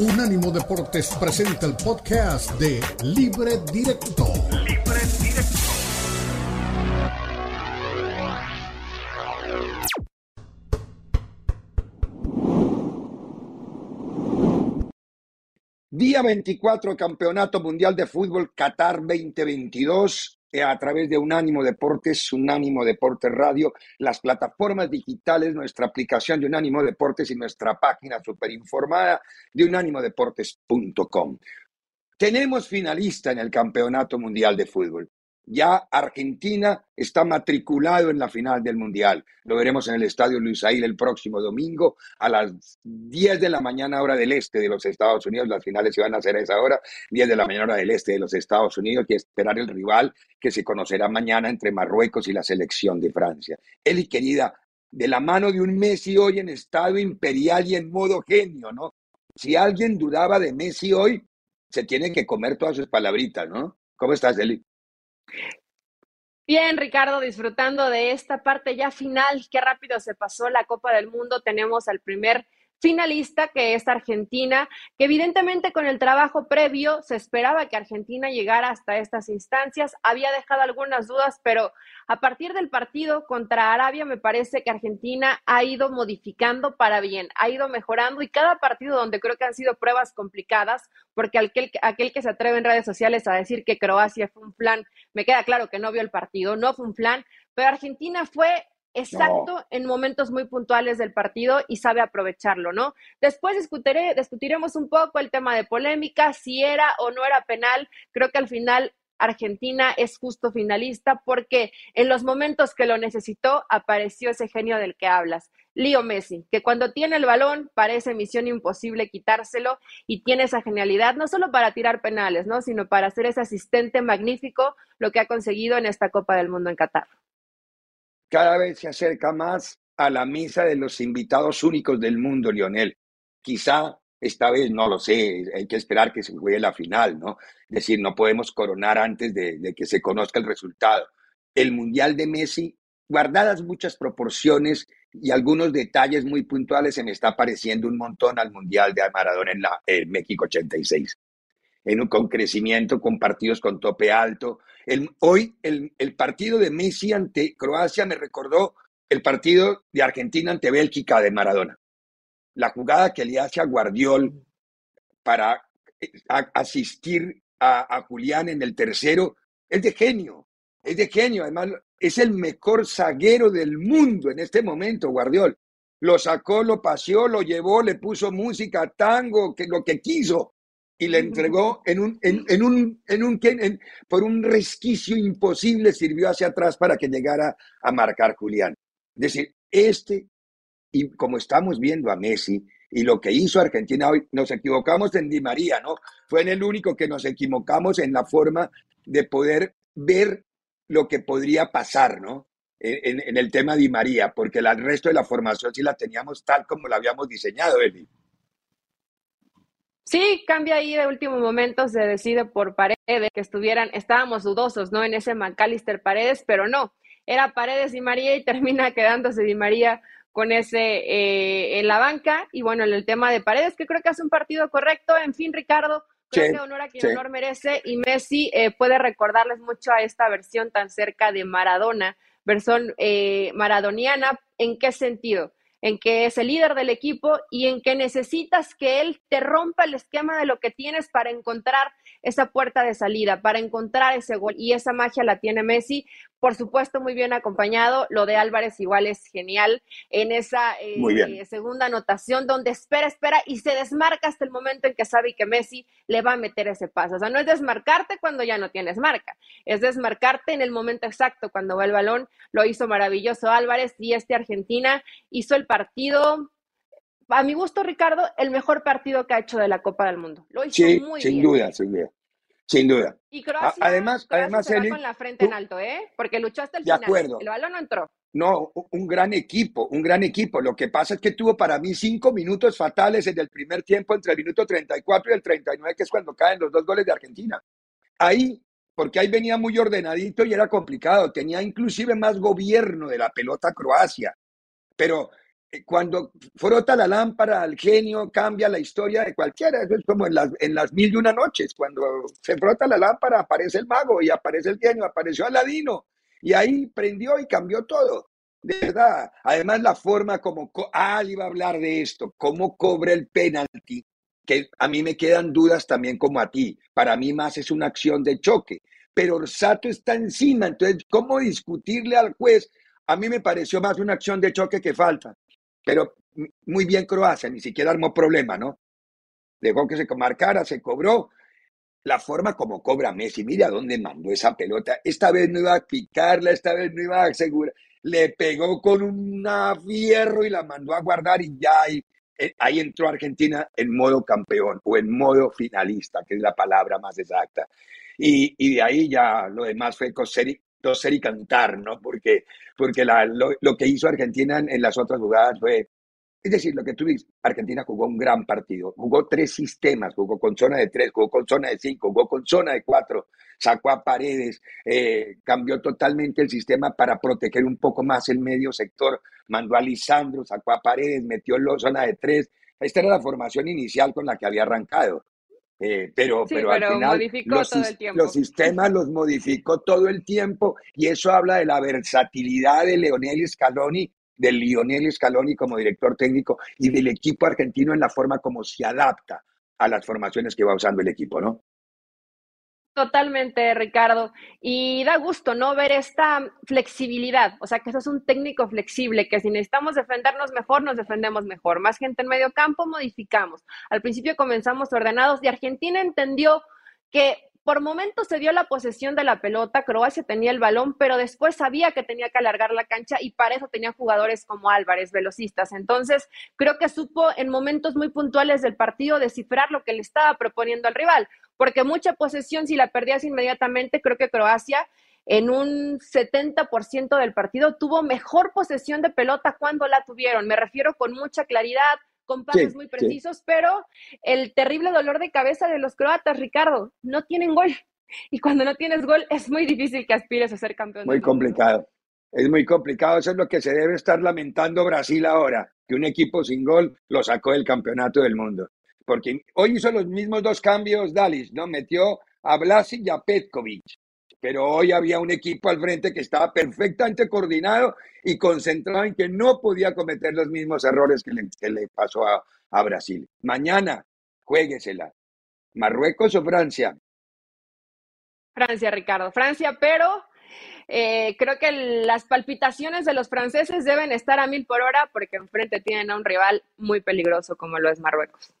Unánimo Deportes presenta el podcast de Libre Directo. Libre Directo. Día 24, Campeonato Mundial de Fútbol Qatar 2022 eh, a través de Unánimo Deportes, Unánimo Deportes Radio, las plataformas digitales, nuestra aplicación de Unánimo Deportes y nuestra página superinformada de unánimodeportes.com. Tenemos finalista en el Campeonato Mundial de Fútbol. Ya Argentina está matriculado en la final del Mundial. Lo veremos en el Estadio Luis Ail el próximo domingo a las 10 de la mañana hora del este de los Estados Unidos. Las finales se van a hacer a esa hora, 10 de la mañana hora del este de los Estados Unidos, que esperar el rival que se conocerá mañana entre Marruecos y la selección de Francia. Eli, querida, de la mano de un Messi hoy en estado imperial y en modo genio, ¿no? Si alguien dudaba de Messi hoy, se tiene que comer todas sus palabritas, ¿no? ¿Cómo estás, Eli? Bien, Ricardo, disfrutando de esta parte ya final. Qué rápido se pasó la Copa del Mundo. Tenemos al primer finalista, que es Argentina, que evidentemente con el trabajo previo se esperaba que Argentina llegara hasta estas instancias. Había dejado algunas dudas, pero a partir del partido contra Arabia me parece que Argentina ha ido modificando para bien, ha ido mejorando y cada partido donde creo que han sido pruebas complicadas, porque aquel, aquel que se atreve en redes sociales a decir que Croacia fue un plan, me queda claro que no vio el partido, no fue un plan, pero Argentina fue exacto en momentos muy puntuales del partido y sabe aprovecharlo, ¿no? Después discutiremos un poco el tema de polémica, si era o no era penal. Creo que al final Argentina es justo finalista porque en los momentos que lo necesitó apareció ese genio del que hablas, Leo Messi, que cuando tiene el balón parece misión imposible quitárselo y tiene esa genialidad no solo para tirar penales, ¿no? sino para ser ese asistente magnífico, lo que ha conseguido en esta Copa del Mundo en Qatar cada vez se acerca más a la mesa de los invitados únicos del mundo, Lionel. Quizá esta vez, no lo sé, hay que esperar que se juegue la final, ¿no? Es decir, no podemos coronar antes de, que se conozca el resultado. El Mundial de Messi, guardadas muchas proporciones y algunos detalles muy puntuales, se me está pareciendo un montón al Mundial de Maradona en, en México 86 en un, con crecimiento, con partidos con tope alto. El, hoy el, el, partido de Messi ante Croacia me recordó el partido de Argentina ante Bélgica de Maradona. La jugada que le hace a Guardiol para eh, asistir a, a Julián en el tercero es de genio, es de genio. Además, es el mejor zaguero del mundo en este momento, Guardiol. Lo sacó, lo paseó, lo llevó, le puso música, tango, que lo que quiso y le entregó en un, en, un, en un, por un resquicio imposible, sirvió hacia atrás para que llegara a marcar Julián. Es decir, este, y como estamos viendo a Messi, y lo que hizo Argentina hoy, nos equivocamos en Di María, ¿no? Fue en el único que nos equivocamos en la forma de poder ver lo que podría pasar, ¿no? En, en el tema Di María, porque el resto de la formación sí la teníamos tal como la habíamos diseñado, Eli. Sí, cambia ahí de último momento, se decide por Paredes, que estuvieran, estábamos dudosos, ¿no? En ese McAllister Paredes, pero no, era Paredes y María y termina quedándose Di María con ese eh, en la banca. Y bueno, en el tema de Paredes, que creo que hace un partido correcto. En fin, Ricardo, creo que honor a quien honor merece. Y Messi eh, puede recordarles mucho a esta versión tan cerca de Maradona, versión eh, maradoniana. ¿En qué sentido? En que es el líder del equipo y en que necesitas que él te rompa el esquema de lo que tienes para encontrar esa puerta de salida, para encontrar ese gol. Y esa magia la tiene Messi, por supuesto, muy bien acompañado. Lo de Álvarez igual es genial en esa eh, segunda anotación donde espera, espera y se desmarca hasta el momento en que sabe que Messi le va a meter ese paso. O sea, no es desmarcarte cuando ya no tienes marca, es desmarcarte en el momento exacto cuando va el balón. Lo hizo maravilloso Álvarez y este Argentina hizo el partido a mi gusto, Ricardo, el mejor partido que ha hecho de la Copa del Mundo. Lo hizo sí, muy sin bien. duda, sin duda. Sin duda. Y Croacia, además, Croacia además se va Eli, con la frente en alto, ¿eh? Porque luchó hasta el De final. acuerdo. El balón no entró. No, un gran equipo, un gran equipo. Lo que pasa es que tuvo para mí cinco minutos fatales en el primer tiempo entre el minuto 34 y el 39, que es cuando caen los dos goles de Argentina. Ahí, porque ahí venía muy ordenadito y era complicado. Tenía inclusive más gobierno de la pelota Croacia. Pero cuando frota la lámpara al genio, cambia la historia de cualquiera. Eso es como en las, en las mil y una noches. Cuando se frota la lámpara, aparece el mago y aparece el genio, apareció Aladino. Y ahí prendió y cambió todo. De verdad. Además, la forma como. Ah, iba a hablar de esto. Cómo cobra el penalti. Que a mí me quedan dudas también como a ti. Para mí más es una acción de choque. Pero Orsato está encima. Entonces, ¿cómo discutirle al juez? A mí me pareció más una acción de choque que falta. Pero muy bien Croacia, ni siquiera armó problema, ¿no? Dejó que se marcara, se cobró. La forma como cobra Messi, mira dónde mandó esa pelota. Esta vez no iba a picarla, esta vez no iba a asegurar. Le pegó con un fierro y la mandó a guardar y ya ahí, eh, ahí entró Argentina en modo campeón o en modo finalista, que es la palabra más exacta. Y, y de ahí ya lo demás fue coser toser y cantar, ¿no? Porque, porque la, lo, que hizo Argentina en, en, las otras jugadas fue, es decir, lo que tú dices, Argentina jugó un gran partido, jugó tres sistemas, jugó con zona de tres, jugó con zona de cinco, jugó con zona de cuatro, sacó a paredes, eh, cambió totalmente el sistema para proteger un poco más el medio sector, mandó a Lisandro, sacó a paredes, metió la zona de tres. Esta era la formación inicial con la que había arrancado. Eh, pero, sí, pero, pero, al final los, los, sistemas los modificó todo el tiempo y eso habla de la versatilidad de Leonel Scaloni, de Lionel Scaloni como director técnico y del equipo argentino en la forma como se adapta a las formaciones que va usando el equipo, ¿no? Totalmente, Ricardo. Y da gusto, ¿no? Ver esta flexibilidad. O sea, que eso es un técnico flexible, que si necesitamos defendernos mejor, nos defendemos mejor. Más gente en medio campo, modificamos. Al principio comenzamos ordenados y Argentina entendió que por momentos se dio la posesión de la pelota, Croacia tenía el balón, pero después sabía que tenía que alargar la cancha y para eso tenía jugadores como Álvarez, velocistas. Entonces, creo que supo en momentos muy puntuales del partido descifrar lo que le estaba proponiendo al rival, porque mucha posesión, si la perdías inmediatamente, creo que Croacia en un 70% del partido tuvo mejor posesión de pelota cuando la tuvieron. Me refiero con mucha claridad, con pases sí, muy precisos, sí. pero el terrible dolor de cabeza de los croatas, Ricardo, no tienen gol. Y cuando no tienes gol es muy difícil que aspires a ser campeón. Muy complicado. Es muy complicado. Eso es lo que se debe estar lamentando Brasil ahora, que un equipo sin gol lo sacó del campeonato del mundo. Porque hoy hizo los mismos dos cambios Dalis, ¿no? Metió a Blasic y a Petkovic pero hoy había un equipo al frente que estaba perfectamente coordinado y concentrado en que no podía cometer los mismos errores que le, pasó a, a, Brasil. Mañana, jueguesela. ¿Marruecos o Francia? Francia, Ricardo. Francia, pero eh, creo que las palpitaciones de los franceses deben estar a mil por hora porque enfrente tienen a un rival muy peligroso como lo es Marruecos.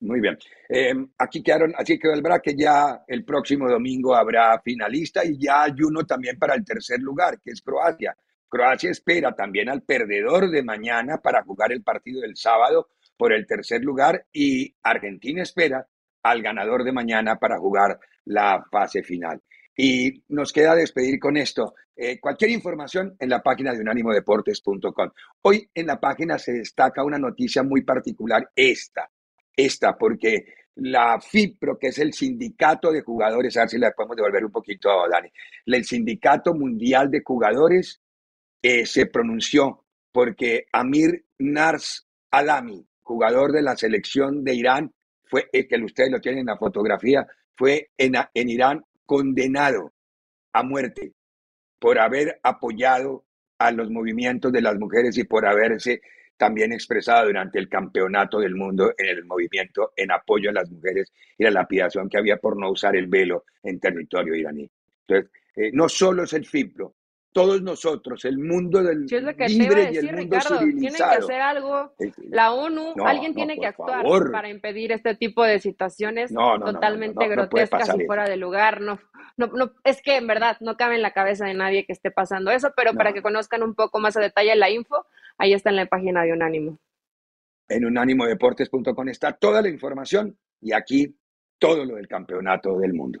Muy bien. Eh, aquí quedaron, así quedó el bracket. Ya el próximo domingo habrá finalista y ya hay uno también para el tercer lugar, que es Croacia. Croacia espera también al perdedor de mañana para jugar el partido del sábado por el tercer lugar y Argentina espera al ganador de mañana para jugar la fase final. Y nos queda despedir con esto. Eh, cualquier información en la página de unánimodeportes.com. Hoy en la página se destaca una noticia muy particular, esta esta, porque la FIPRO, que es el sindicato de jugadores, a ver si le podemos devolver un poquito a Dani, el sindicato mundial de jugadores eh, se pronunció porque Amir Nars Alami, jugador de la selección de Irán, fue, eh, que ustedes lo tienen en la fotografía, fue en, en Irán condenado a muerte por haber apoyado a los movimientos de las mujeres y por haberse también expresada durante el campeonato del mundo en el movimiento en apoyo a las mujeres y la lapidación que había por no usar el velo en territorio iraní. Entonces, eh, no solo es el FIPRO, todos nosotros, el mundo del sí, es lo que libre te y el decir, mundo Ricardo, civilizado. Tienen que hacer algo, la ONU, no, alguien no, tiene que actuar favor. para impedir este tipo de situaciones No, totalmente grotescas y fuera de lugar. No, no, no, es que en verdad no cabe en la cabeza de nadie que esté pasando eso, pero para que conozcan un poco más a detalle la info, ahí está en la página de Unánimo. En unánimodeportes.com está toda la información y aquí todo lo del campeonato del mundo.